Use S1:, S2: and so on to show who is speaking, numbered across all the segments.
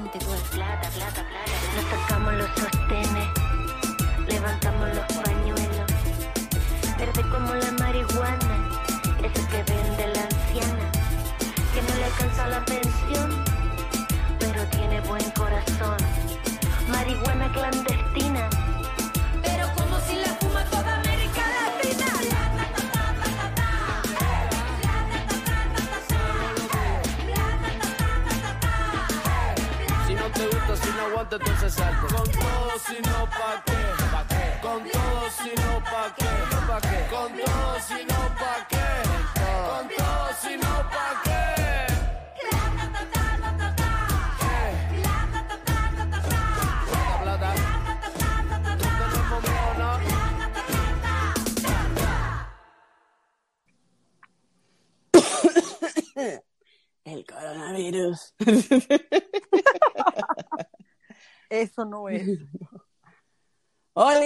S1: plata, plata, plata. Nos sacamos los sostenes, levantamos los pañuelos. Verde como la marihuana, ese que vende la anciana, que no le alcanza la pensión, pero tiene buen corazón. Marihuana clandestina.
S2: Aguanta, entonces salte. Con todo, si no, ¿pa' qué? ¿Pa' qué? Con todo, si no, ¿pa' qué? ¿Pa' qué? Con todo, si no, ¿pa' qué? Con todo, si no, ¿pa' qué?
S3: El coronavirus.
S4: Eso no es.
S3: Hola,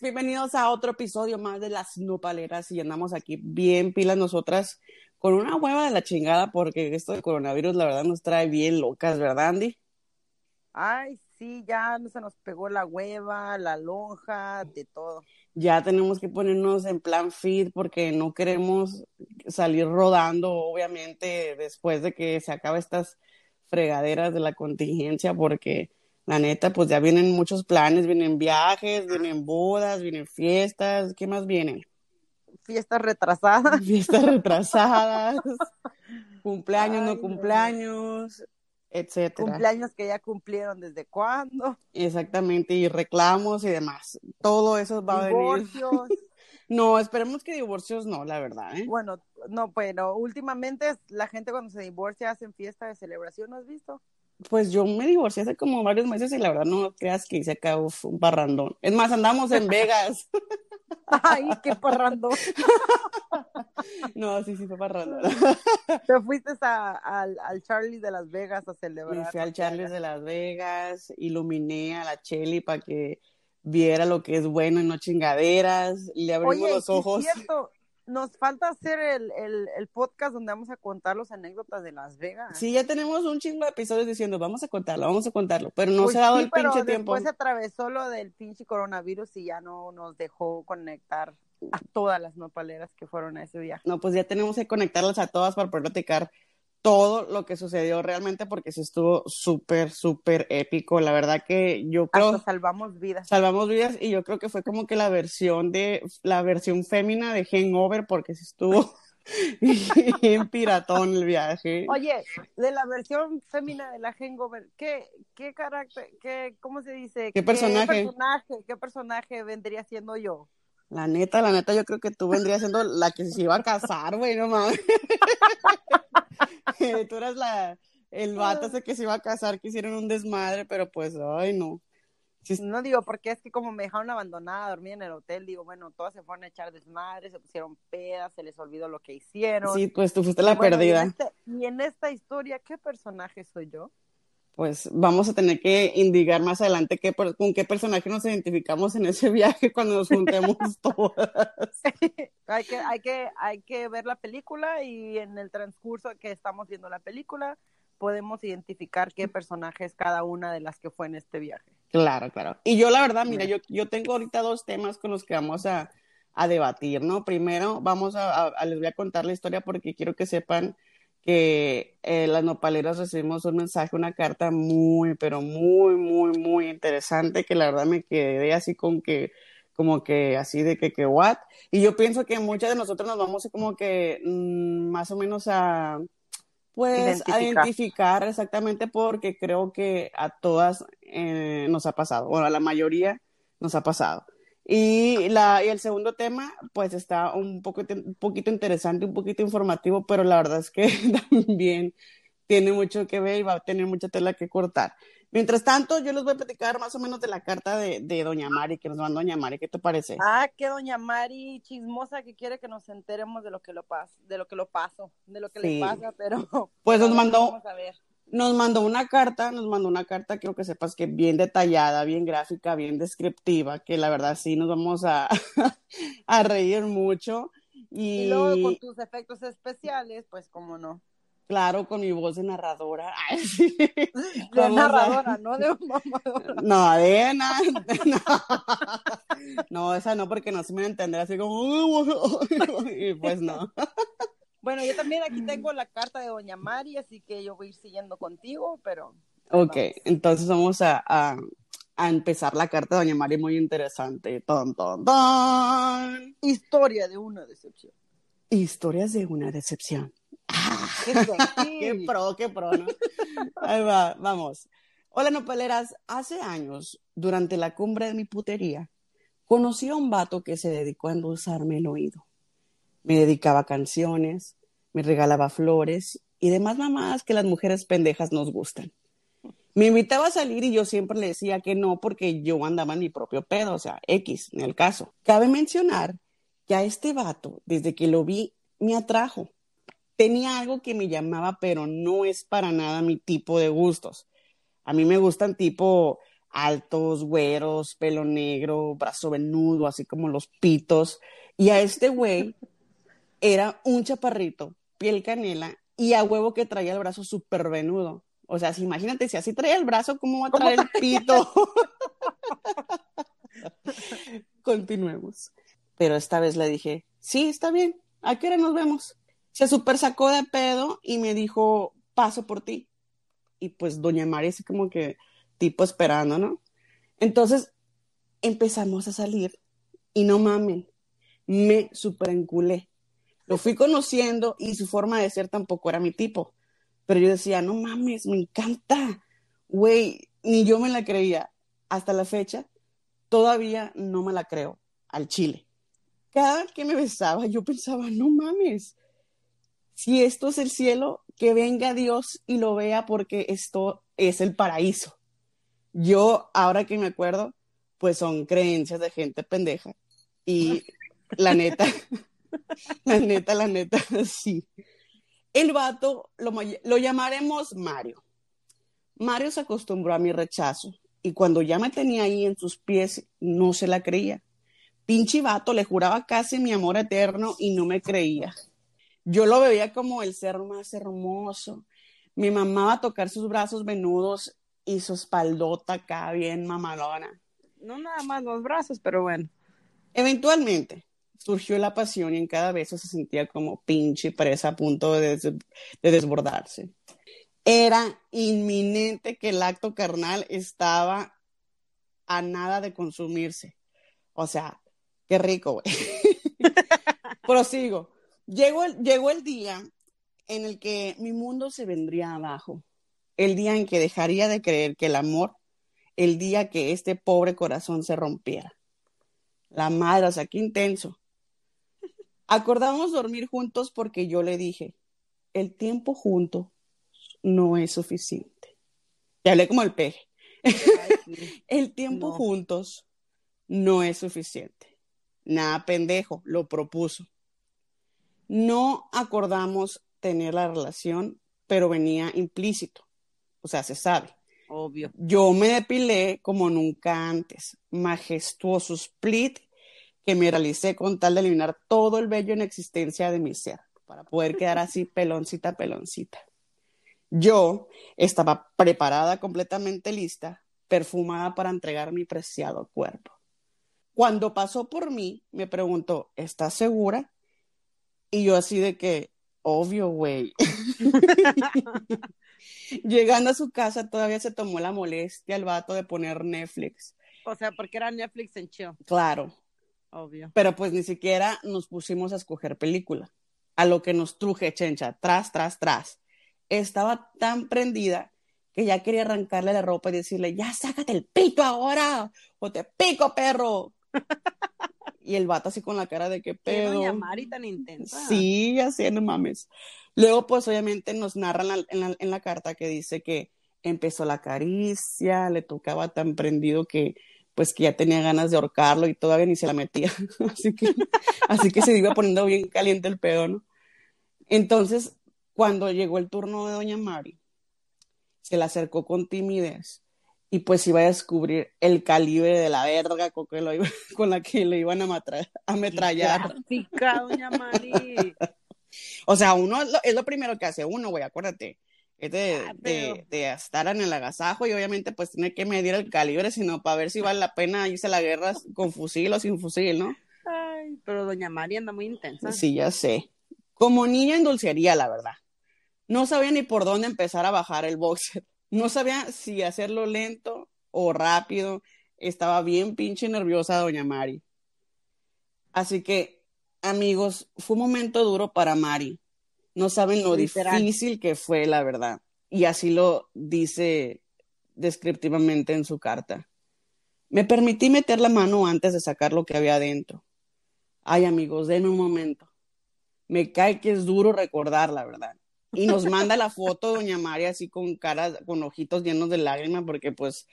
S3: bienvenidos a otro episodio más de las nopaleras y andamos aquí bien pilas nosotras con una hueva de la chingada porque esto del coronavirus la verdad nos trae bien locas, ¿verdad Andy?
S4: Ay, sí, ya se nos pegó la hueva, la lonja, de todo.
S3: Ya tenemos que ponernos en plan fit porque no queremos salir rodando obviamente después de que se acabe estas fregaderas de la contingencia porque la neta pues ya vienen muchos planes, vienen viajes, vienen bodas, vienen fiestas, ¿qué más vienen?
S4: Fiestas retrasadas.
S3: fiestas retrasadas, cumpleaños,
S4: Ay,
S3: no cumpleaños, etcétera.
S4: Cumpleaños que ya cumplieron desde cuándo.
S3: Exactamente, y reclamos y demás. Todo eso va a venir.
S4: Divorcios.
S3: No, esperemos que divorcios no, la verdad, ¿eh?
S4: bueno, no, pero últimamente la gente cuando se divorcia hacen fiesta de celebración, ¿no has visto?
S3: Pues yo me divorcié hace como varios meses y la verdad no creas que hice acá uf, un parrandón. Es más, andamos en Vegas.
S4: Ay, qué parrando.
S3: No, sí, sí fue parrandón.
S4: Te fuiste a- al, al Charlie de Las Vegas a
S3: Me
S4: celebrar.
S3: fui al Charles de Las Vegas, iluminé a la Cheli para que viera lo que es bueno y no chingaderas, le abrimos
S4: Oye,
S3: los ojos.
S4: es cierto, nos falta hacer el, el, el podcast donde vamos a contar las anécdotas de Las Vegas.
S3: Sí, ya tenemos un chingo de episodios diciendo, vamos a contarlo, vamos a contarlo, pero no
S4: Pues
S3: se ha dado
S4: sí,
S3: el
S4: pero
S3: pinche tiempo.
S4: después atravesó lo del pinche coronavirus y ya no nos dejó conectar a todas las nopaleras que fueron a ese viaje.
S3: No, pues ya tenemos que conectarlas a todas para poder platicar todo lo que sucedió realmente porque sí estuvo súper, súper épico. La verdad que yo creo
S4: Hasta salvamos vidas.
S3: salvamos vidas y yo creo que fue como que la versión de la versión fémina de Hangover porque sí estuvo bien piratón el viaje.
S4: Oye, de la versión fémina de la Hangover, ¿qué, qué carácter, qué, cómo se dice?
S3: ¿Qué personaje?
S4: personaje, qué personaje vendría siendo yo?
S3: La neta, la neta, yo creo que tú vendrías siendo la que se iba a casar, güey, no mames. tú eras la, el vato ese que se iba a casar, que hicieron un desmadre, pero pues, ay, no. Sí,
S4: No digo, porque es que como me dejaron abandonada, dormí en el hotel, digo, bueno, todas se fueron a echar desmadre, se pusieron pedas, se les olvidó lo que hicieron.
S3: sí, pues tú fuiste la
S4: Y bueno,
S3: perdida.
S4: Y en, este- y en esta historia, ¿qué personaje soy yo?
S3: Pues vamos a tener que indicar más adelante qué, con qué personaje nos identificamos en ese viaje cuando nos juntemos todas.
S4: hay que, hay que, hay que ver la película y en el transcurso que estamos viendo la película podemos identificar qué personaje es cada una de las que fue en este viaje.
S3: Claro, claro. Y yo la verdad, mira, yo, yo tengo ahorita dos temas con los que vamos a, a debatir, ¿no? Primero, vamos a, a- a- les voy a contar la historia porque quiero que sepan que eh, las nopaleras recibimos un mensaje, una carta muy, pero muy, muy, muy interesante que la verdad me quedé así con que, como que así de que, que, what? Y yo pienso que muchas de nosotros nos vamos como que mm, más o menos a, pues, a
S4: Identificar.
S3: identificar exactamente porque creo que a todas eh, nos ha pasado, bueno, a la mayoría nos ha pasado. Y, la, y el segundo tema, pues está un, poco, un poquito interesante, un poquito informativo, pero la verdad es que también tiene mucho que ver y va a tener mucha tela que cortar. Mientras tanto, yo les voy a platicar más o menos de la carta de, de Doña Mari, que nos mandó Doña Mari. ¿Qué te parece?
S4: Ah, que doña Mari chismosa que quiere que nos enteremos de lo que lo pas de lo que lo paso, de lo que
S3: Sí.
S4: le pasa, pero
S3: Pues nos mandó-
S4: Vamos a ver.
S3: Nos mandó una carta, nos mandó una carta, quiero que sepas que bien detallada, bien gráfica, bien descriptiva, que la verdad sí nos vamos a, a reír mucho.
S4: Y
S3: Y,
S4: luego con tus efectos especiales, pues cómo no.
S3: Claro, con mi voz de narradora. Ay, sí.
S4: De
S3: a-
S4: narradora, no de mamadora.
S3: No, de nada. No. no, esa no, porque no se me va a entender así como. Y pues no.
S4: Bueno, yo también aquí tengo la carta de Doña Mari, así que yo voy a ir siguiendo contigo, pero
S3: Ok, entonces vamos a, a, a empezar la carta de Doña Mari, muy interesante. Ton, ton, ton.
S4: historia de una decepción.
S3: Historias de una decepción.
S4: Qué sexy.
S3: Qué pro, qué pro, ¿no? Ahí va, vamos. Hola, nopaleras. Hace años, durante la cumbre de mi putería, conocí a un vato que se dedicó a endulzarme el oído. Me dedicaba canciones, me regalaba flores y demás mamadas que las mujeres pendejas nos gustan. Me invitaba a salir y yo siempre le decía que no porque yo andaba en mi propio pedo, o sea, X en el caso. Cabe mencionar que a este vato, desde que lo vi, me atrajo tenía algo que me llamaba, pero no es para nada mi tipo de gustos. A mí me gustan tipo altos, güeros, pelo negro, brazo venudo, así como los pitos. Y a este güey era un chaparrito, piel canela, y a huevo que traía el brazo súper venudo. O sea, si imagínate, si así traía el brazo, ¿cómo va a traer el pito? Continuemos. Pero esta vez le dije, sí, está bien, ¿a qué hora nos vemos? Se super sacó de pedo y me dijo, paso por ti. Y pues doña María así como que tipo esperando, ¿no? Entonces empezamos a salir y no mamen, me super enculé. Lo fui conociendo y su forma de ser tampoco era mi tipo. Pero yo decía, no mames, me encanta. Güey, ni yo me la creía. Hasta la fecha, todavía no me la creo al chile. Cada vez que me besaba, yo pensaba, no mames, si esto es el cielo, que venga Dios y lo vea porque esto es el paraíso. Yo, ahora que me acuerdo, pues son creencias de gente pendeja. Y la neta, la neta, la neta, sí. El vato lo, lo llamaremos Mario. Mario se acostumbró a mi rechazo y cuando ya me tenía ahí en sus pies, no se la creía. Pinche vato, le juraba casi mi amor eterno y no me creía. Yo lo veía como el ser más hermoso. Me mamaba tocar sus brazos venudos y su espaldota acá bien mamalona.
S4: No nada más los brazos, pero bueno.
S3: Eventualmente surgió la pasión y en cada beso se sentía como pinche presa a punto de, des- de desbordarse. Era inminente que el acto carnal estaba a nada de consumirse. O sea, qué rico, güey. Prosigo. Llegó el, llegó el día en el que mi mundo se vendría abajo. El día en que dejaría de creer que el amor, el día que este pobre corazón se rompiera. La madre, o sea, qué intenso. Acordamos dormir juntos porque yo le dije, el tiempo junto no es suficiente. Te hablé como el peje. El tiempo
S4: No.
S3: juntos no es suficiente. Nada pendejo, lo propuso. No acordamos tener la relación, pero venía implícito. O sea, se sabe.
S4: Obvio.
S3: Yo me depilé como nunca antes. Majestuoso split que me realicé con tal de eliminar todo el vello en existencia de mi ser, para poder quedar así peloncita, peloncita. Yo estaba preparada, completamente lista, perfumada para entregar mi preciado cuerpo. Cuando pasó por mí, me preguntó, ¿estás segura? Y yo así de que, obvio, güey. Llegando a su casa, todavía se tomó la molestia el vato de poner Netflix.
S4: O sea, porque era Netflix en chill.
S3: Claro,
S4: Obvio.
S3: pero pues ni siquiera nos pusimos a escoger película. A lo que nos truje, chencha, tras, tras, tras. Estaba tan prendida que ya quería arrancarle la ropa y decirle, ya sácate el pito ahora, o te pico, perro. y el vato así con la cara de qué
S4: Qué
S3: pedo.
S4: Doña Mari tan intensa.
S3: Sí, así no mames. Luego, pues obviamente nos narran en, la, en la carta que dice que empezó la caricia, le tocaba tan prendido que pues que ya tenía ganas de ahorcarlo y todavía ni se la metía. Así que, así que se iba poniendo bien caliente el pedo, ¿no? Entonces, cuando llegó el turno de Doña Mari, se le acercó con timidez y pues iba a descubrir el calibre de la verga con, que lo iba- con la que le iban a, ametrallar.
S4: Doña Mari.
S3: O sea, uno es lo, es lo primero que hace uno, güey, acuérdate. Es de,
S4: Ah,
S3: de-
S4: pero-
S3: de estar en el agasajo y obviamente pues tiene que medir el calibre, sino para ver si vale la pena irse a la guerra con fusil o sin fusil, ¿no?
S4: Ay, pero doña María anda muy intensa.
S3: Sí, ya sé. Como niña en dulcería, la verdad. No sabía ni por dónde empezar a bajar el boxer. No sabía si hacerlo lento o rápido. Estaba bien pinche nerviosa doña Mari. Así que, amigos, fue un momento duro para Mari. No saben lo
S4: Literal.
S3: difícil que fue, la verdad. Y así lo dice descriptivamente en su carta. Me permití meter la mano antes de sacar lo que había adentro. Ay, amigos, denme un momento. Me cae que es duro recordar, la verdad. Y nos manda la foto doña María así con cara, con ojitos llenos de lágrimas, porque pues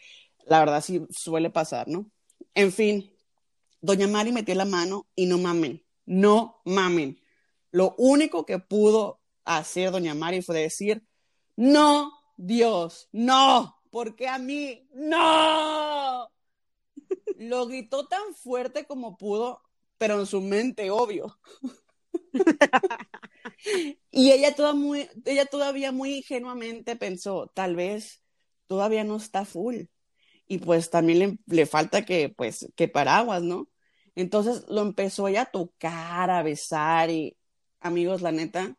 S3: la verdad sí suele pasar, ¿no? En fin, doña Mari metió la mano y no mamen, no mamen. Lo único que pudo hacer doña Mari fue decir, no, Dios, no, ¿por qué a mí? No. Lo gritó tan fuerte como pudo, pero en su mente, obvio. y ella, toda muy, ella todavía muy ingenuamente pensó, tal vez todavía no está full. Y pues también le, le falta que, pues, que paraguas, ¿no? Entonces lo empezó ella a tocar, a besar y, amigos, la neta,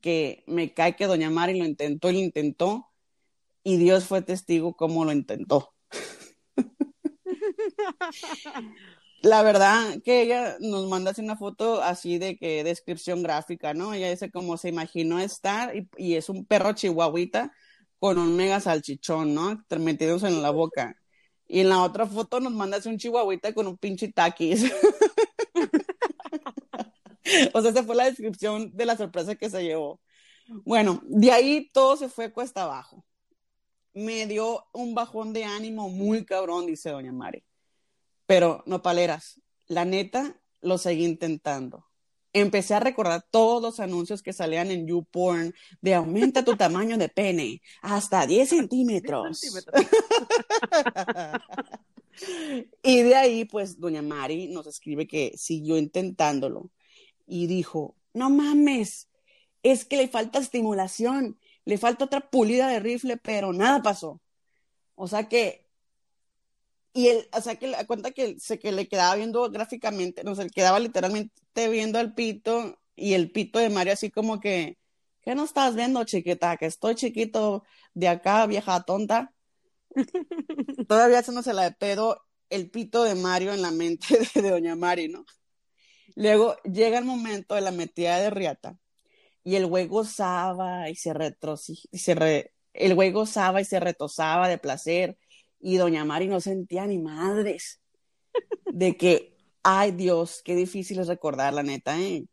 S3: que me cae que doña Mari lo intentó y lo intentó y Dios fue testigo cómo lo intentó. La verdad que ella nos manda una foto así de que descripción gráfica, ¿no? Ella dice como se imaginó estar y, y es un perro chihuahuita con un mega salchichón, ¿no? Metiéndose en la boca. Y en la otra foto nos manda así un chihuahuita con un pinche taquis. o sea, esa fue la descripción de la sorpresa que se llevó. Bueno, de ahí todo se fue cuesta abajo. Me dio un bajón de ánimo muy cabrón, dice doña Mari. Pero no paleras, la neta lo seguí intentando. Empecé a recordar todos los anuncios que salían en YouPorn de aumenta tu tamaño de pene hasta 10 centímetros.
S4: centímetros.
S3: y de ahí, pues, doña Mari nos escribe que siguió intentándolo y dijo, no mames, es que le falta estimulación, le falta otra pulida de rifle, pero nada pasó. O sea que, y él, o sea que la cuenta que se que le quedaba viendo gráficamente, no sé, quedaba literalmente viendo al pito y el pito de Mario así como que, ¿qué no estás viendo, chiquita? Que estoy chiquito de acá, vieja tonta. Todavía haciéndose la de pedo el pito de Mario en la mente de, de Doña Mari, ¿no? Luego llega el momento de la metida de riata y el güey gozaba y se retroci- y se el güey gozaba y se retosaba de placer y Doña Mari no sentía ni madres de que, ay Dios, qué difícil es recordar, la neta, ¿eh?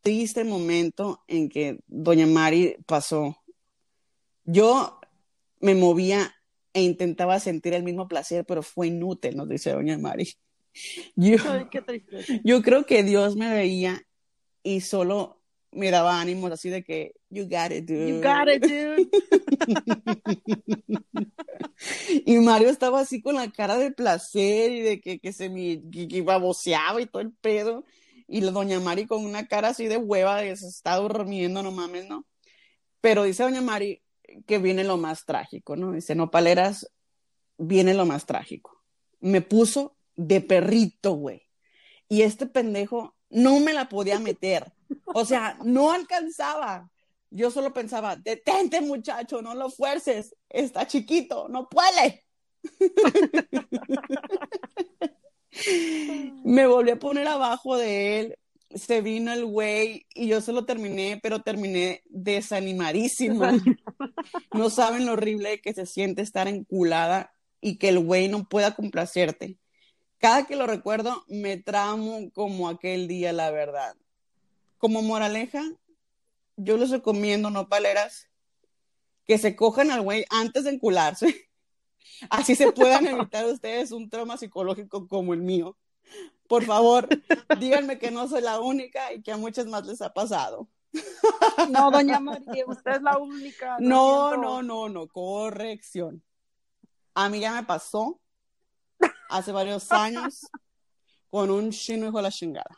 S3: Triste momento en que Doña Mari pasó. Yo me movía e intentaba sentir el mismo placer, pero fue inútil, nos dice Doña Mari. Yo,
S4: Ay, qué
S3: yo creo que Dios me veía y solo me daba ánimos así de que, you got it, dude.
S4: You got it, dude.
S3: Y Mario estaba así con la cara de placer y de que, que se me que, que baboseaba y todo el pedo. Y la doña Mari con una cara así de hueva de que se está durmiendo, no mames, ¿no? Pero dice doña Mari que viene lo más trágico, ¿no? Dice, no paleras, viene lo más trágico. Me puso de perrito, güey. Y este pendejo no me la podía meter. O sea, no alcanzaba. Yo solo pensaba, detente muchacho, no lo fuerces, está chiquito, no puede. Me volví a poner abajo de él, se vino el güey y yo solo terminé, pero terminé desanimadísima. No saben lo horrible que se siente estar enculada y que el güey no pueda complacerte. Cada que lo recuerdo me tramo como aquel día, la verdad. Como moraleja, yo les recomiendo, no paleras, que se cojan al güey antes de encularse. Así se puedan evitar ustedes un trauma psicológico como el mío. Por favor, díganme que no soy la única y que a muchas más les ha pasado.
S4: No, doña María, usted es la única.
S3: No,
S4: siento.
S3: no, no, no, corrección. A mí ya me pasó hace varios años con un chino hijo de la chingada.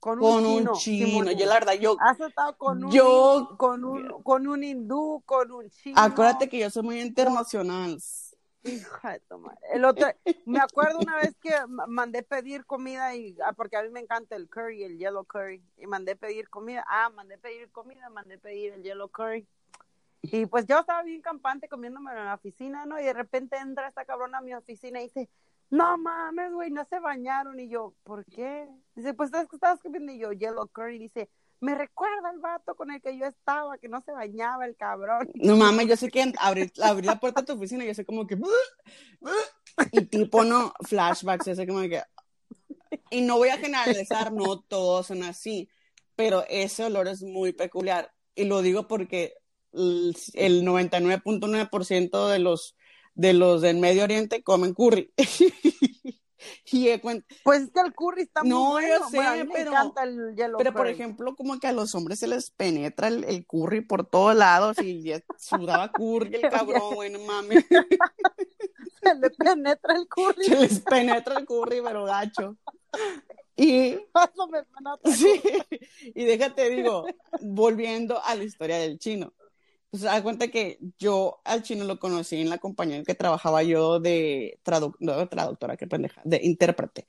S4: Con un
S3: con
S4: chino.
S3: un chino. Yo la verdad, yo,
S4: Has estado con un,
S3: Yo-
S4: con un, con un hindú, con un chino.
S3: acuérdate que yo soy muy internacional.
S4: Hija de tu madre. El otro, me acuerdo una vez que ma- mandé pedir comida y ah, porque a mí me encanta el curry, el yellow curry, y mandé pedir comida. Ah, mandé pedir comida, mandé pedir el yellow curry. Y pues yo estaba bien campante comiéndome en la oficina, ¿no? Y de repente entra esta cabrona a mi oficina y dice, no mames, güey, no se bañaron. Y yo, ¿por qué? Dice, pues ¿sabes qué estabas comiendo? Y yo, yellow curry. Dice, me recuerda al vato con el que yo estaba, que no se bañaba el cabrón.
S3: No mames, yo sé que abrí, abrí la puerta de tu oficina y yo sé como que. Y tipo, no, flashbacks, ese como que. Y no voy a generalizar, no todos son así, pero ese olor es muy peculiar. Y lo digo porque el el 99.9% de los, de los del Medio Oriente comen curry. y
S4: Pues es que el curry está muy
S3: No, yo
S4: bueno.
S3: sé,
S4: Bueno, a mí me
S3: pero-
S4: encanta el yellow
S3: Pero, por ejemplo, como que a los hombres se les penetra el, el curry por todos lados y ya sudaba curry el cabrón, güey, no mames.
S4: se le penetra el curry.
S3: Se les penetra el curry, pero gacho. Y, sí, y déjate, digo, volviendo a la historia del chino. Pues da cuenta que yo al chino lo conocí en la compañía en que trabajaba yo de, tradu- no, traductora, qué pendeja, de intérprete.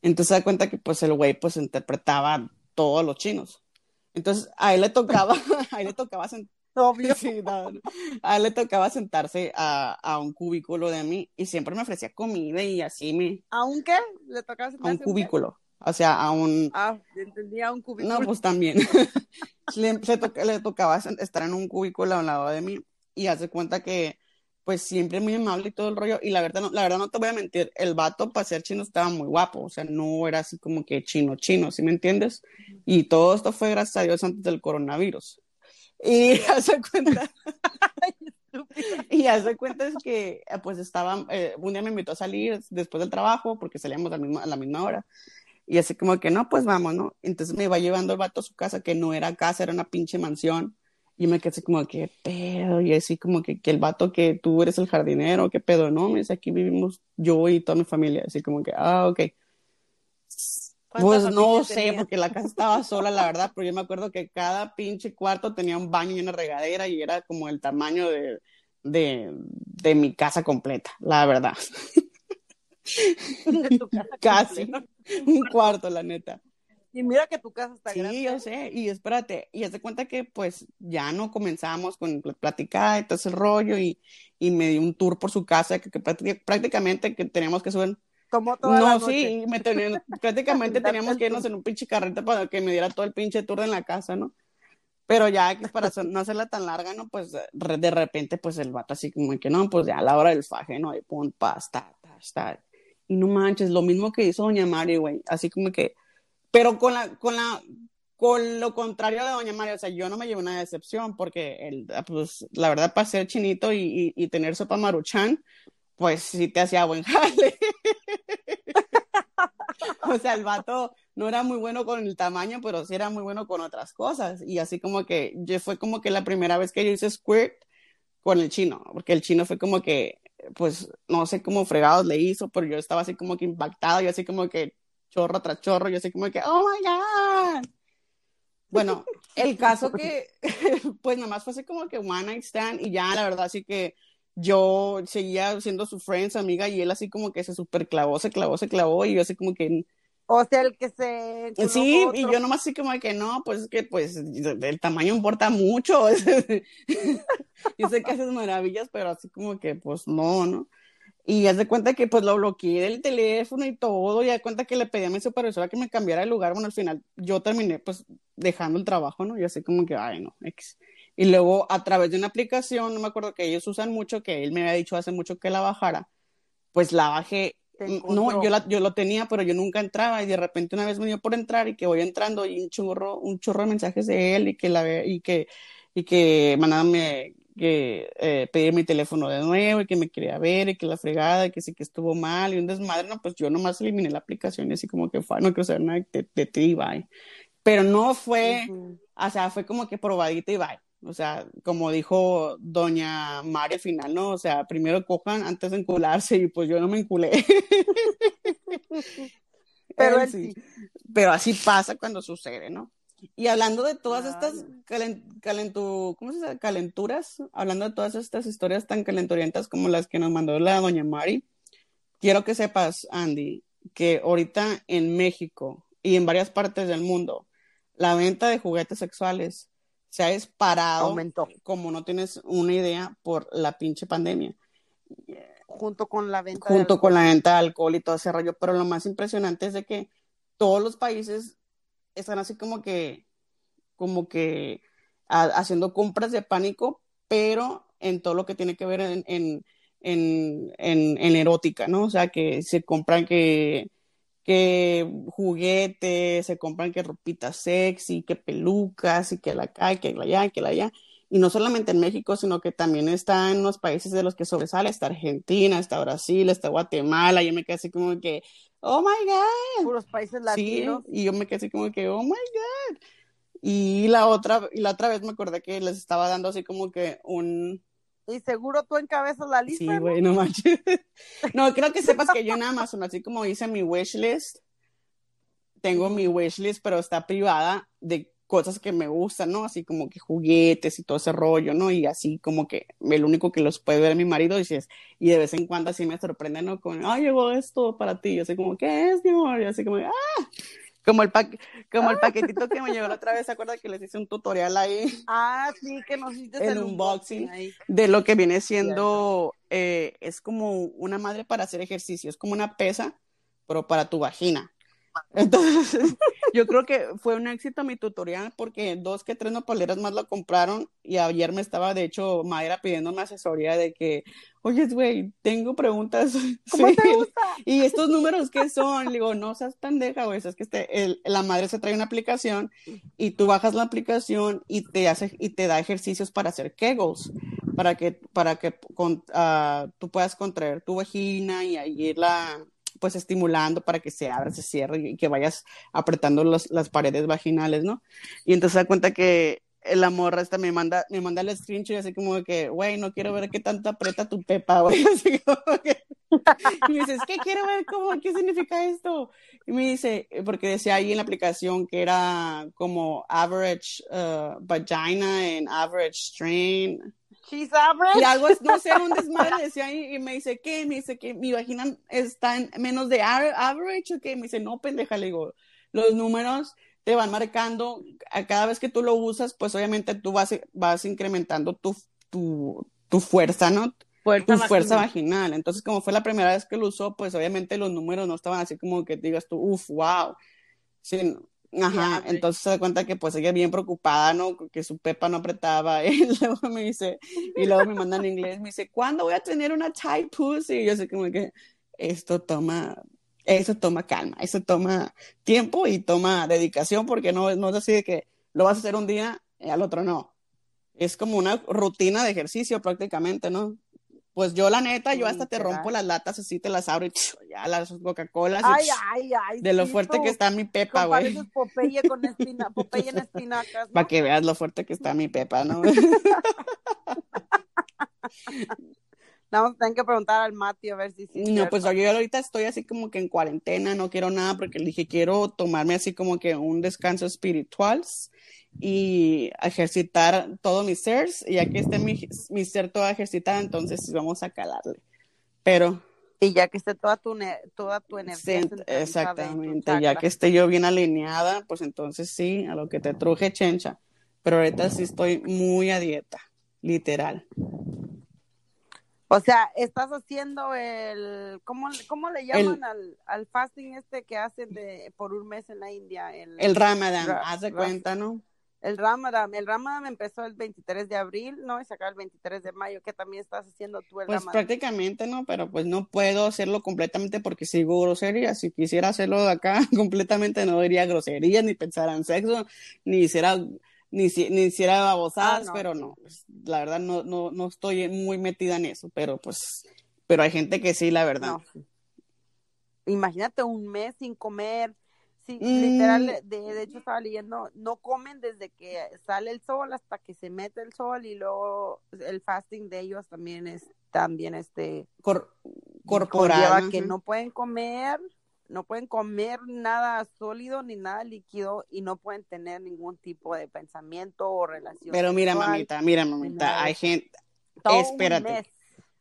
S3: Entonces da cuenta que pues el güey pues interpretaba todos los chinos. Entonces a él le tocaba, a él le tocaba sen-
S4: Obvio.
S3: Sí, no, no. A él le tocaba sentarse a, a un cubículo de mí y siempre me ofrecía comida y así me,
S4: ¿Aunque le tocaba
S3: a un
S4: sentarse qué?
S3: cubículo, o sea, a un,
S4: Ah, entendía un cubículo.
S3: no, pues también, le, se to- le tocaba estar en un cubículo a un lado de mí y hace cuenta que, pues siempre muy amable y todo el rollo, y la verdad, no, la verdad no te voy a mentir, el vato para ser chino estaba muy guapo, o sea, no era así como que chino, chino, ¿sí me entiendes? Y todo esto fue gracias a Dios antes del coronavirus. Y hace cuenta, y hace cuenta es que pues estaba, eh, un día me invitó a salir después del trabajo porque salíamos a la misma, a la misma hora. Y así como que no, pues vamos, ¿no? Entonces me iba llevando el vato a su casa, que no era casa, era una pinche mansión. Y me quedé así como, ¿qué pedo? Y así como que, que el vato que tú eres el jardinero, ¿qué pedo? No, me dice, aquí vivimos yo y toda mi familia. Así como que, ah, ok.
S4: ¿Cuánta
S3: Pues no sé,
S4: tenía?
S3: porque la casa estaba sola, la verdad, pero yo me acuerdo que cada pinche cuarto tenía un baño y una regadera y era como el tamaño de, de, de mi casa completa, la verdad.
S4: De tu casa
S3: Casi.
S4: completa.
S3: Un cuarto, la neta.
S4: Y mira que tu casa está
S3: Sí,
S4: grande.
S3: yo sé, y espérate, y haz de cuenta que pues ya no comenzamos con pl- platicar y todo ese rollo y, y me dio un tour por su casa que, que prácti- prácticamente que teníamos que subir
S4: Tomó toda la
S3: No,
S4: noche.
S3: sí, me tenían- prácticamente teníamos que irnos en un pinche carreta para que me diera todo el pinche tour en la casa, ¿no? Pero ya que para no hacerla tan larga, ¿no? Pues de repente, pues el vato así como que no, pues ya a la hora del faje, ¿no? Y pum, pasta, ta, Y no manches, lo mismo que hizo Doña Mari, güey. Así como que, pero con la, con la, con lo contrario de Doña Mari, o sea, yo no me llevo una decepción porque el, pues la verdad para ser chinito y, y, y tener sopa maruchan, pues sí te hacía buen jale. O sea, el vato no era muy bueno con el tamaño, pero sí era muy bueno con otras cosas. Y así como que yo fue como que la primera vez que yo hice squirt con el chino, porque el chino fue como que, pues, no sé cómo fregados le hizo, pero yo estaba así como que impactada, yo así como que chorro tras chorro, yo así como que, oh my God. Bueno, el caso que, pues nada más fue así como que one night stand y ya la verdad así que yo seguía siendo su friend, su amiga, y él así como que se super clavó, se clavó, se clavó, y yo así como que,
S4: O sea, el que se.
S3: sí, y yo nomás así como que no, pues es que pues el tamaño importa mucho. yo sé que haces maravillas, pero así como que pues no, ¿no? Y haz de cuenta que pues lo bloqueé del teléfono y todo, y haz de cuenta que le pedí a mi supervisora que me cambiara de lugar, bueno, al final yo terminé pues dejando el trabajo, ¿no? Y así como que, ay, no, X. Y luego a través de una aplicación, no me acuerdo que ellos usan mucho, que él me había dicho hace mucho que la bajara, pues la bajé. No, yo, la, yo lo tenía, pero yo nunca entraba y de repente una vez me dio por entrar y que voy entrando y un churro, un churro de mensajes de él y que la y que y que mandándome que eh, pedir mi teléfono de nuevo y que me quería ver y que la fregada y que sí que estuvo mal y un desmadre, no, pues yo nomás eliminé la aplicación y así como que fue, no quiero saber nada de, de ti, bye. Pero no fue, o sea, fue como que probadita y bye. O sea, como dijo doña María al final, ¿no? O sea, primero cojan antes de encularse y pues yo no me enculé.
S4: Pero
S3: Él sí. Pero así pasa cuando sucede, ¿no? Y hablando de todas estas
S4: no.
S3: calen- calentu- ¿cómo se dice? calenturas, hablando de todas estas historias tan calenturientas como las que nos mandó la doña Mari, quiero que sepas, Andy, que ahorita en México y en varias partes del mundo, la venta de juguetes sexuales se ha disparado
S4: Aumentó.
S3: como no tienes una idea por la pinche pandemia
S4: Junto con la venta de
S3: junto con
S4: alcohol.
S3: la venta de alcohol y todo ese rollo. Pero lo más impresionante es de que todos los países están así como que, como que ha- haciendo compras de pánico, pero en todo lo que tiene que ver en, en, en, en erótica, ¿no? O sea, que se compran que, que juguetes, se compran que ropita sexy, que pelucas, y que la acá, que la allá, que la allá. Y no solamente en México, sino que también está en los países de los que sobresale. Está Argentina, está Brasil, está Guatemala. Yo me quedé así como que, oh my God.
S4: Puros países
S3: Sí,
S4: latinos.
S3: y yo me quedé así como que, oh my God. Y la otra, y la otra vez me acordé que les estaba dando así como que un,
S4: Y seguro tú encabezas la lista.
S3: Sí,
S4: ¿no?
S3: güey, no manches. No, creo que sepas que yo en Amazon, así como hice mi wishlist, tengo mi wishlist, pero está privada de cosas que me gustan, ¿no? Así como que juguetes y todo ese rollo, ¿no? Y así como que el único que los puede ver mi marido y, si es- y de vez en cuando así me sorprende, ¿no? Con, ah, llegó esto para ti. Yo así como, ¿qué es, mi amor? Y así como, ah, como el, pa como el paquetito que me llegó la otra vez, ¿se acuerda que les hice un tutorial ahí?
S4: Ah, sí, que nos hiciste
S3: El
S4: el
S3: unboxing.
S4: ahí.
S3: de lo que viene siendo, eh, es como una madre para hacer ejercicio, es como una pesa, pero para tu vagina. Entonces, yo creo que fue un éxito mi tutorial porque dos que tres nopaleras más lo compraron y ayer me estaba, de hecho, Mayra pidiéndome asesoría de que, oye, güey, tengo preguntas.
S4: ¿Cómo
S3: Sí.
S4: te gusta?
S3: ¿Y estos números qué son? Le digo, no seas pendeja, güey, es que este, el- la madre se trae una aplicación y tú bajas la aplicación y te hace y te da ejercicios para hacer kegels, para que, para que con- ah, tú puedas contraer tu vagina y ahí irla pues estimulando para que se abra, se cierre y que vayas apretando los- las paredes vaginales, ¿no? Y entonces se da cuenta que la morra esta me manda, me manda el screenshot así como que, güey, no quiero ver qué tanto aprieta tu pepa, güey. Así como que, y me dice, es que quiero ver cómo, qué significa esto. Y me dice, porque decía ahí en la aplicación que era como average uh, vagina and average strain.
S4: She's average.
S3: Y algo, es- no sé, un desmadre decía ahí, y me dice, ¿qué? Me dice que mi vagina está en menos de average, ¿o qué? Me dice, no, pendeja, le digo, los números te van marcando, a cada vez que tú lo usas, pues obviamente tú vas, vas incrementando tu, tu, tu fuerza, ¿no?
S4: Fuerza
S3: tu fuerza
S4: vaginal.
S3: vaginal. Entonces, como fue la primera vez que lo usó, pues obviamente los números no estaban así como que digas tú, uff, wow. Sí, ajá,
S4: Ya,
S3: entonces se da cuenta que pues ella bien preocupada, ¿no? Que su pepa no apretaba. Y luego me dice, y luego me manda en inglés, me dice, ¿cuándo voy a tener una tight pussy? Y yo sé como que esto toma, eso toma calma, eso toma tiempo y toma dedicación, porque no, no es así de que lo vas a hacer un día y al otro no. Es como una rutina de ejercicio prácticamente, ¿no? Pues yo, la neta, yo hasta te rompo las latas así, te las abro y ya las Coca-Colas.
S4: Ay, ay, ay.
S3: de lo
S4: sí,
S3: fuerte
S4: tú.
S3: que está mi pepa, güey.
S4: Popeye con espina, Popeye en espinacas. ¿no?
S3: Para que veas lo fuerte que está mi pepa, ¿no?
S4: Vamos a tener que preguntar al Mati a ver si sí.
S3: No, pues yo ahorita estoy así como que en cuarentena, no quiero nada porque le dije quiero tomarme así como que un descanso espiritual y ejercitar todo mi ser, y ya que esté mi, mi ser toda ejercitada, entonces vamos a calarle. Pero
S4: Y ya que esté toda tu, toda energía. tu
S3: exactamente, ya que esté yo bien alineada, pues entonces sí, a lo que te truje chencha. Pero ahorita sí estoy muy a dieta, literal.
S4: O sea, estás haciendo el. ¿Cómo, cómo le llaman al, al fasting este que hacen de, por un mes en la India? El,
S3: El Ramadán,
S4: Ra-
S3: haz de cuenta, ¿no?
S4: El Ramadan. El Ramadan empezó el 23 de abril, ¿no? Y se acaba el 23 de mayo, que también estás haciendo tú el
S3: Pues
S4: Ramadan.
S3: prácticamente no, pero pues no puedo hacerlo completamente porque sigo grosería. Si quisiera hacerlo de acá completamente no diría groserías, ni pensar en sexo, ni hiciera, ni, ni hiciera babosadas,
S4: Ah, no,
S3: pero no, pues, la verdad no, no, no estoy muy metida en eso, pero pues, pero hay gente que sí, la verdad.
S4: No. Imagínate un mes sin comer. Sí, literal, de, de hecho estaba leyendo, no comen desde que sale el sol hasta que se mete el sol y luego el fasting de ellos también es también este
S3: Cor- corporal.
S4: que
S3: ajá.
S4: no pueden comer no pueden comer nada sólido ni nada líquido y no pueden tener ningún tipo de pensamiento o relación.
S3: Pero mira,
S4: sexual.
S3: mamita, mira, mamita, hay gente, espérate.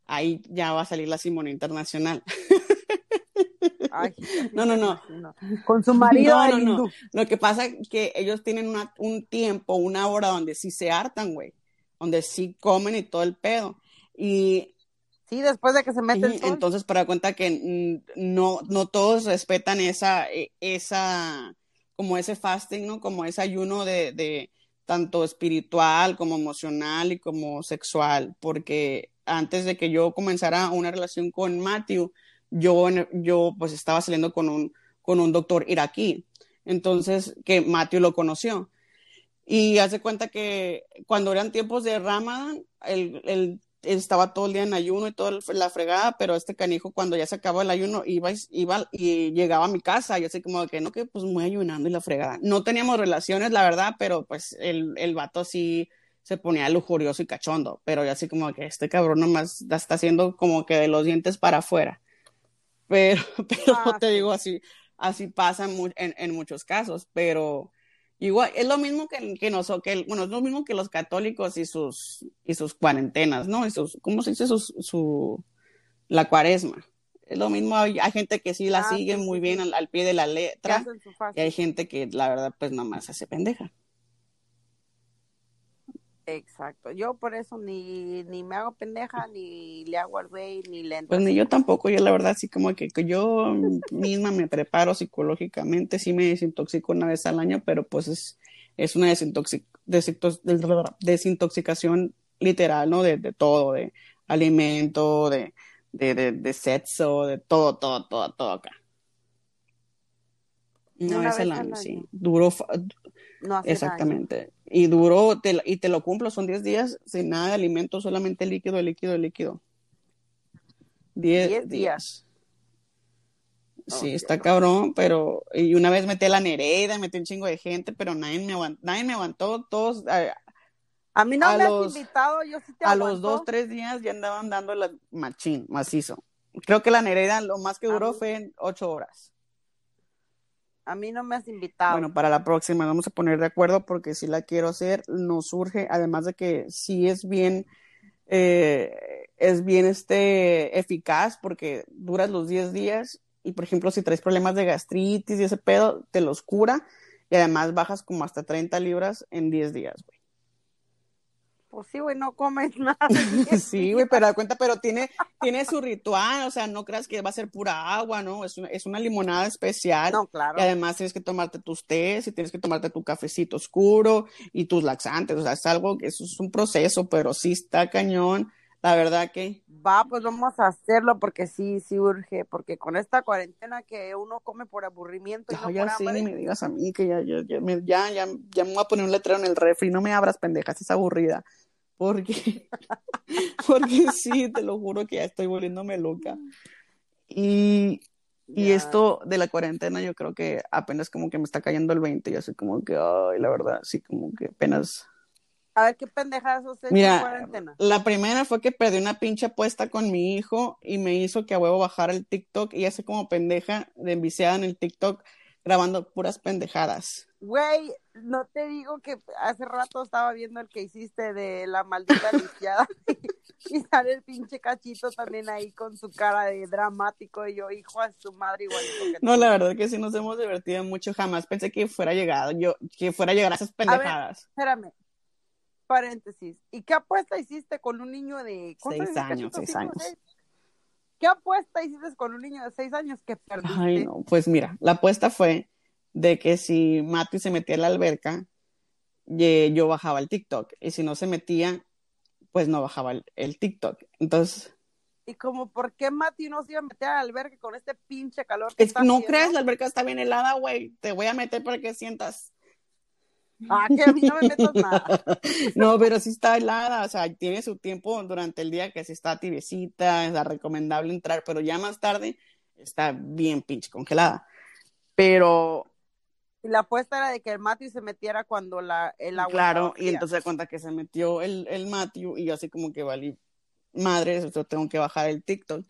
S3: ahí ya va a salir la Simona Internacional.
S4: Ay,
S3: No, no, no.
S4: Con su marido
S3: No, no. Lo que pasa es que ellos tienen una- un tiempo, una hora donde sí se hartan, güey, donde sí comen y todo el pedo. Y
S4: Sí, después de que se mete el
S3: Ujú,
S4: sol.
S3: Entonces, para cuenta que mm, no, no todos respetan esa, eh, esa, como ese fasting, ¿no? Como ese ayuno de, de tanto espiritual como emocional y como sexual, porque antes de que yo comenzara una relación con Matthew, yo, yo pues estaba saliendo con un, con un doctor iraquí, entonces que Matthew lo conoció. Y hace cuenta que cuando eran tiempos de Ramadan, el, el él estaba todo el día en ayuno y toda la fregada, pero este canijo cuando ya se acabó el ayuno iba, iba y llegaba a mi casa y así como que no, que pues muy ayunando y la fregada. No teníamos relaciones, la verdad, pero pues el, el vato sí se ponía lujurioso y cachondo, pero yo así como que este cabrón nomás está haciendo como que de los dientes para afuera. Pero, pero
S4: Ah,
S3: te digo así, así pasa en, en, en muchos casos, pero igual es lo mismo que, que nosotros, que bueno, es lo mismo que los católicos y sus, y sus cuarentenas, ¿no? Y sus, ¿cómo se dice? Sus, su, la cuaresma. Es lo mismo, hay, hay gente que sí la
S4: Ah,
S3: sigue
S4: sí,
S3: muy
S4: sí,
S3: bien al, al pie de la letra
S4: su
S3: y hay gente que la verdad pues nomás se hace pendeja.
S4: Exacto. Yo por eso ni, ni me hago pendeja, ni le hago al güey, ni le
S3: Pues ni yo tampoco, yo la verdad sí como que, que yo misma me preparo psicológicamente, sí me desintoxico una vez al año, pero pues es, es una desintoxi- desintox- desintoxicación literal, ¿no? De, de todo, de alimento, de, de, de, de sexo, de todo, todo, todo, todo acá. Al
S4: vez al
S3: año, sí. fa-
S4: No hace daño.
S3: exactamente. Y duro, te, y te lo cumplo, son 10 días sin nada de alimento, solamente líquido, líquido, líquido. 10
S4: Diez días.
S3: días. Sí, está cabrón, pero y una vez metí a la Nereida, metí un chingo de gente, pero nadie me aguantó, nadie me aguantó, todos a,
S4: A mí no
S3: a
S4: me
S3: los-
S4: has invitado, yo sí te
S3: a los dos, tres días ya andaban dando la machín, macizo. Creo que la Nereida lo más que duró
S4: mí-
S3: fue en ocho horas.
S4: A mí no me has invitado.
S3: Bueno, para la próxima vamos a poner de acuerdo porque si la quiero hacer, nos surge, además de que sí es bien, eh, es bien este, eficaz porque duras los 10 días y por ejemplo si traes problemas de gastritis y ese pedo, te los cura y además bajas como hasta 30 libras en 10 días, güey.
S4: Pues sí, güey, no comes nada.
S3: Sí, güey, pero da cuenta, pero tiene, tiene su ritual, o sea, no creas que va a ser pura agua, ¿no? Es una, es una limonada especial.
S4: No, claro.
S3: Y además tienes que tomarte tus tés y tienes que tomarte tu cafecito oscuro y tus laxantes. O sea, es algo que eso es un proceso, pero sí está cañón. La verdad que
S4: Va, pues vamos a hacerlo porque sí, sí urge, porque con esta cuarentena que uno come por aburrimiento y no
S3: ya
S4: por
S3: sí,
S4: hambre,
S3: ni me digas a mí que ya, ya, ya, me, ya, ya, ya me voy a poner un letrero en el refri. No me abras, pendejas, es aburrida. Porque, porque sí, te lo juro que ya estoy volviéndome loca. Y, y esto de la cuarentena, yo creo que apenas como que me está cayendo el 20. Yo así como que, ay, la verdad, sí, como que apenas.
S4: A ver qué pendejadas has hecho en
S3: Mira,
S4: cuarentena.
S3: la primera fue que perdí una pinche apuesta con mi hijo y me hizo que a huevo bajara el TikTok y así como pendeja de enviciada en el TikTok grabando puras pendejadas.
S4: Güey, no te digo que hace rato estaba viendo el que hiciste de la maldita lisiada y sale el pinche cachito también ahí con su cara de dramático y yo, hijo de su madre, igualito que
S3: No, la verdad que sí nos hemos divertido mucho. Jamás pensé que fuera llegado, yo, que fuera a llegar a esas pendejadas.
S4: Espérame, paréntesis. ¿Y qué apuesta hiciste con un niño de ¿cuántos
S3: Seis años, seis
S4: ¿Cinco,
S3: años.
S4: seis? ¿Qué apuesta hiciste con un niño de seis años que perdiste?
S3: Ay, no, pues mira, la apuesta fue de que si Mati se metía a la alberca, yo bajaba el TikTok. Y si no se metía, pues no bajaba el, el TikTok. Entonces,
S4: Y como, ¿por qué Mati no se iba a meter al albergue con este pinche calor que
S3: es
S4: está
S3: que no
S4: haciendo?
S3: creas, la alberca está bien helada, güey. Te voy a meter para que sientas.
S4: Ah, que a mí no me metas nada.
S3: No, pero sí está helada, o sea, tiene su tiempo durante el día que sí está tibiecita, es recomendable entrar, pero ya más tarde está bien pinche congelada. Pero,
S4: Y la apuesta era de que el Mati se metiera cuando la, el agua
S3: claro, y entonces se cuenta que se metió el, el Matthew y yo así como que valí madre, yo tengo que bajar el TikTok.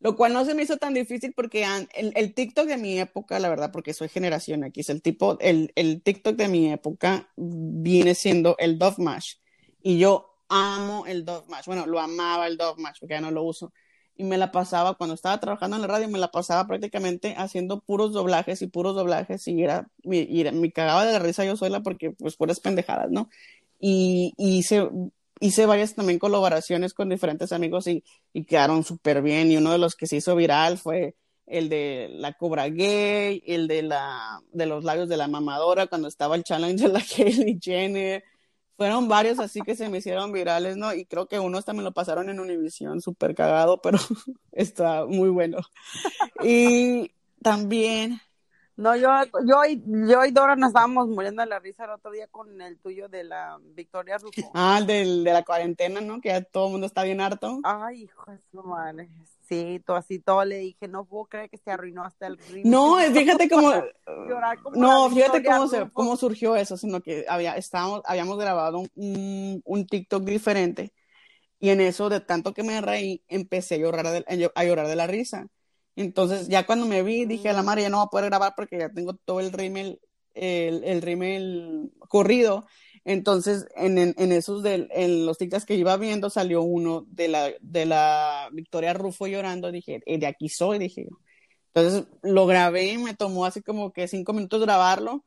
S3: Lo cual no se me hizo tan difícil porque el, el TikTok de mi época, la verdad, porque soy generación X, el tipo, el, el TikTok de mi época viene siendo el Dove Mash. Y yo amo el Dove Mash. Bueno, lo amaba el Dove Mash porque ya no lo uso. Y me la pasaba, cuando estaba trabajando en la radio, me la pasaba prácticamente haciendo puros doblajes y puros doblajes. Y era, era- me cagaba de la risa yo sola porque, pues, puras pendejadas, ¿no? Y, y hice, hice varias también colaboraciones con diferentes amigos y, y quedaron súper bien. Y uno de los que se hizo viral fue el de la Cobra Gay, el de la de los labios de la mamadora cuando estaba el challenge de la Kylie Jenner. Fueron varios así que se me hicieron virales, ¿no? Y creo que unos también lo pasaron en Univision, súper cagado, pero está muy bueno. Y también,
S4: No, yo, yo, y, yo y Dora nos estábamos muriendo de la risa el otro día con el tuyo de la Victoria Rufo.
S3: ah, el del, de la cuarentena, ¿no? Que ya todo el mundo está bien harto.
S4: Ay, hijo de su madre. Sí, todo así, todo le dije, no puedo creer que se arruinó hasta el ritmo.
S3: No, fíjate cómo, no, fíjate cómo, se, cómo surgió eso, sino que había, estábamos, habíamos grabado un, un, un TikTok diferente y en eso, de tanto que me reí, empecé a llorar de, a llorar de la risa. Entonces, ya cuando me vi, dije a la madre, ya no voy a poder grabar porque ya tengo todo el rímel, el, el rímel corrido. Entonces, en, en, en esos de, en los TikToks que iba viendo, salió uno de la, de la Victoria Rufo llorando. Dije, "Eh, de aquí soy, dije yo. Entonces lo grabé y me tomó así como que cinco minutos grabarlo,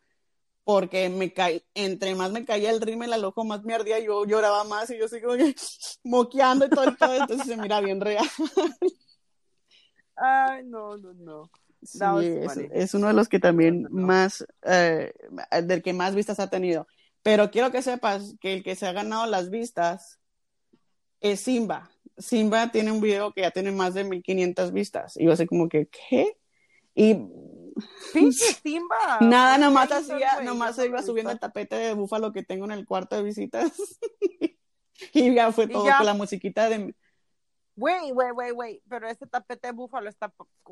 S3: porque me caí, entre más me caía el rímel al ojo, más me ardía, yo lloraba más y yo así como que moqueando y todo, y todo, entonces se mira bien real.
S4: Ay, no, no, no.
S3: Sí, es, es uno de los que también más, eh, del que más vistas ha tenido. Pero quiero que sepas que el que se ha ganado las vistas es Simba. Simba tiene un video que ya tiene más de 1500 vistas. Y yo así como que, ¿qué? Y
S4: Pinche Simba.
S3: nada,
S4: ¿por qué
S3: nomás hacía, nomás se iba subiendo el tapete de búfalo que tengo en el cuarto de visitas. y ya fue
S4: Y
S3: todo
S4: ya.
S3: con la musiquita de...
S4: Güey, güey, güey, güey. Pero ese tapete de búfalo está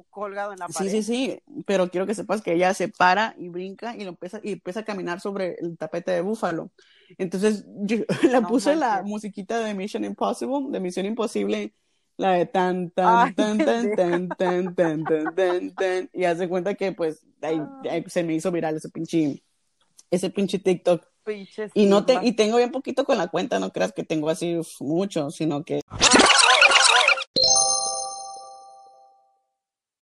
S4: colgado en la
S3: Sí,
S4: pared.
S3: sí, sí, pero quiero que sepas que ella se para y brinca y lo empieza y empieza a caminar sobre el tapete de búfalo. Entonces yo le
S4: No
S3: puse la
S4: manches.
S3: musiquita de Mission Impossible, de Misión Imposible, la de tan
S4: Ay,
S3: tan tan tan tan tan tan tan tan tan y hace cuenta que pues ahí,
S4: Ah.
S3: ahí se me hizo viral ese pinche ese pinche TikTok
S4: Pinche
S3: y no te y tengo bien poquito con la cuenta, no creas que tengo así uf, mucho, sino que